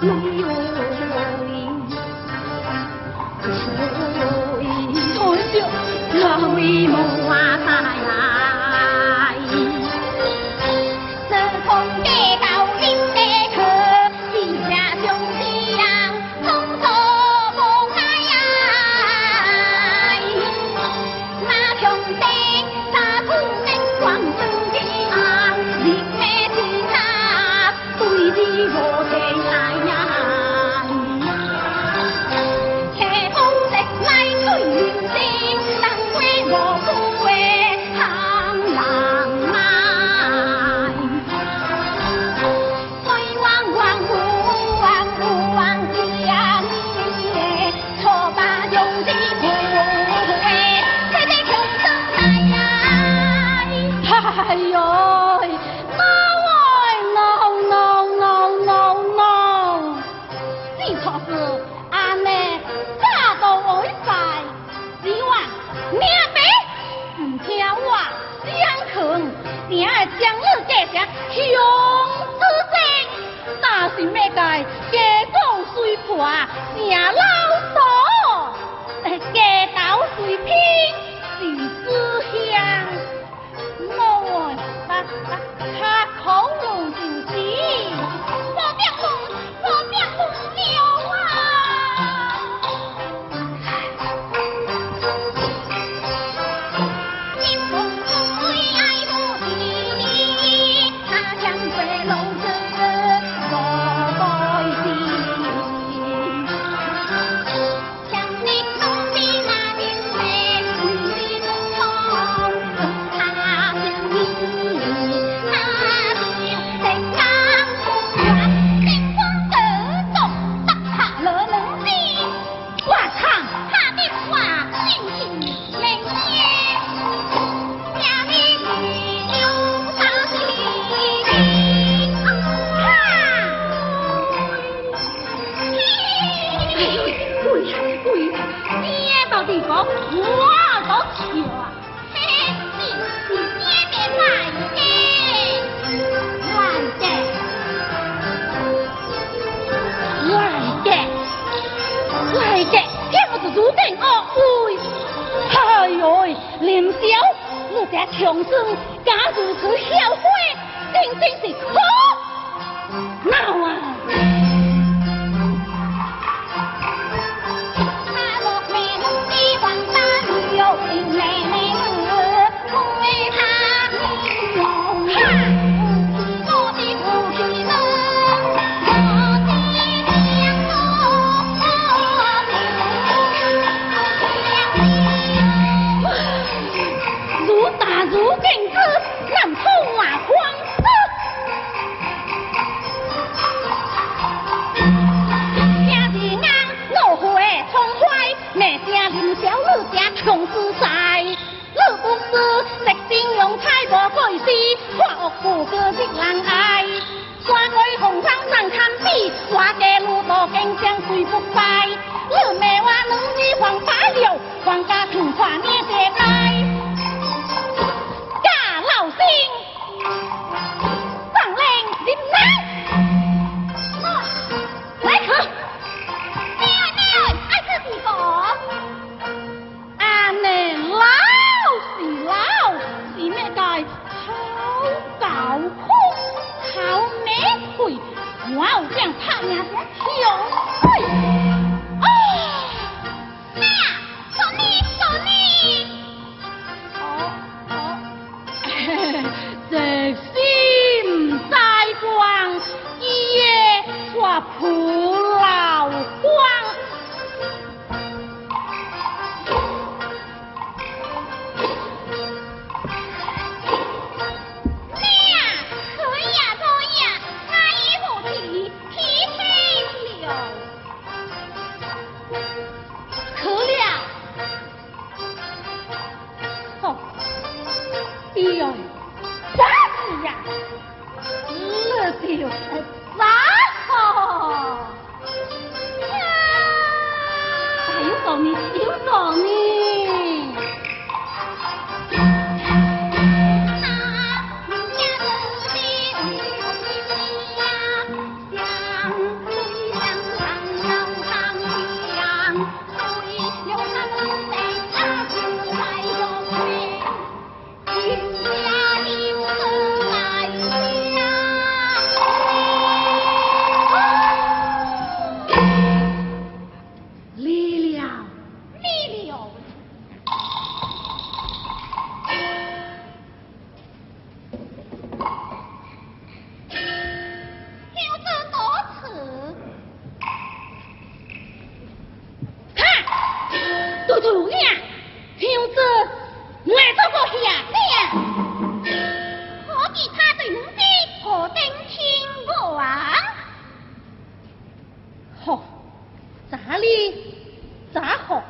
没有你，只有樱桃香。来嘿嘿你你先别来给来给来给来给给我的如今啊喂呦喂霄你这穷孙敢如此嚣张真真是好用之在，你不是直心用菜无过事，看恶不过日人爱。山外红山难堪比，我家路多坚强谁不败？你骂我女儿黄八六，黄家土看你这 哇哦，这样胖呀。娘，娘子，我做个爷娘，何必他对奴婢何等亲我啊？好，咋哩？咋好？